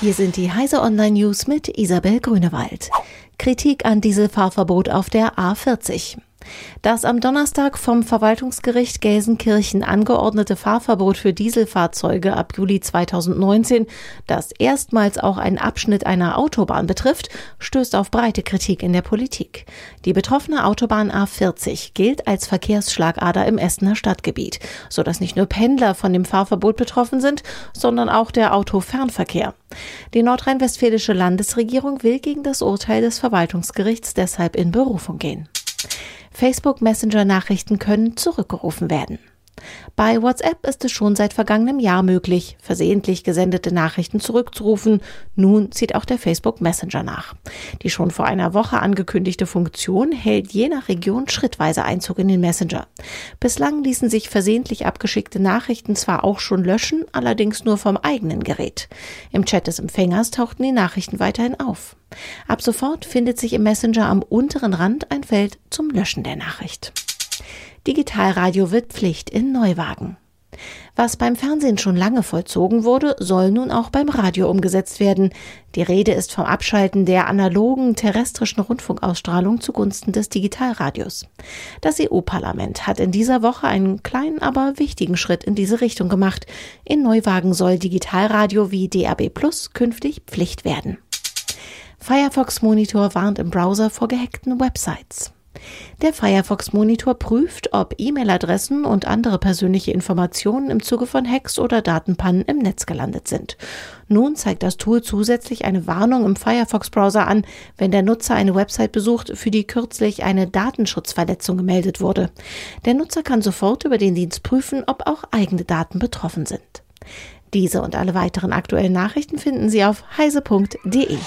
Hier sind die Heise Online News mit Isabel Grünewald. Kritik an Dieselfahrverbot auf der A40. Das am Donnerstag vom Verwaltungsgericht Gelsenkirchen angeordnete Fahrverbot für Dieselfahrzeuge ab Juli 2019, das erstmals auch einen Abschnitt einer Autobahn betrifft, stößt auf breite Kritik in der Politik. Die betroffene Autobahn A40 gilt als Verkehrsschlagader im Essener Stadtgebiet, sodass nicht nur Pendler von dem Fahrverbot betroffen sind, sondern auch der Autofernverkehr. Die nordrhein-westfälische Landesregierung will gegen das Urteil des Verwaltungsgerichts deshalb in Berufung gehen. Facebook Messenger Nachrichten können zurückgerufen werden. Bei WhatsApp ist es schon seit vergangenem Jahr möglich, versehentlich gesendete Nachrichten zurückzurufen. Nun zieht auch der Facebook Messenger nach. Die schon vor einer Woche angekündigte Funktion hält je nach Region schrittweise Einzug in den Messenger. Bislang ließen sich versehentlich abgeschickte Nachrichten zwar auch schon löschen, allerdings nur vom eigenen Gerät. Im Chat des Empfängers tauchten die Nachrichten weiterhin auf. Ab sofort findet sich im Messenger am unteren Rand ein Feld zum Löschen der Nachricht. Digitalradio wird Pflicht in Neuwagen. Was beim Fernsehen schon lange vollzogen wurde, soll nun auch beim Radio umgesetzt werden. Die Rede ist vom Abschalten der analogen terrestrischen Rundfunkausstrahlung zugunsten des Digitalradios. Das EU-Parlament hat in dieser Woche einen kleinen, aber wichtigen Schritt in diese Richtung gemacht. In Neuwagen soll Digitalradio wie DAB Plus künftig Pflicht werden. Firefox Monitor warnt im Browser vor gehackten Websites. Der Firefox Monitor prüft, ob E-Mail-Adressen und andere persönliche Informationen im Zuge von Hacks oder Datenpannen im Netz gelandet sind. Nun zeigt das Tool zusätzlich eine Warnung im Firefox-Browser an, wenn der Nutzer eine Website besucht, für die kürzlich eine Datenschutzverletzung gemeldet wurde. Der Nutzer kann sofort über den Dienst prüfen, ob auch eigene Daten betroffen sind. Diese und alle weiteren aktuellen Nachrichten finden Sie auf heise.de.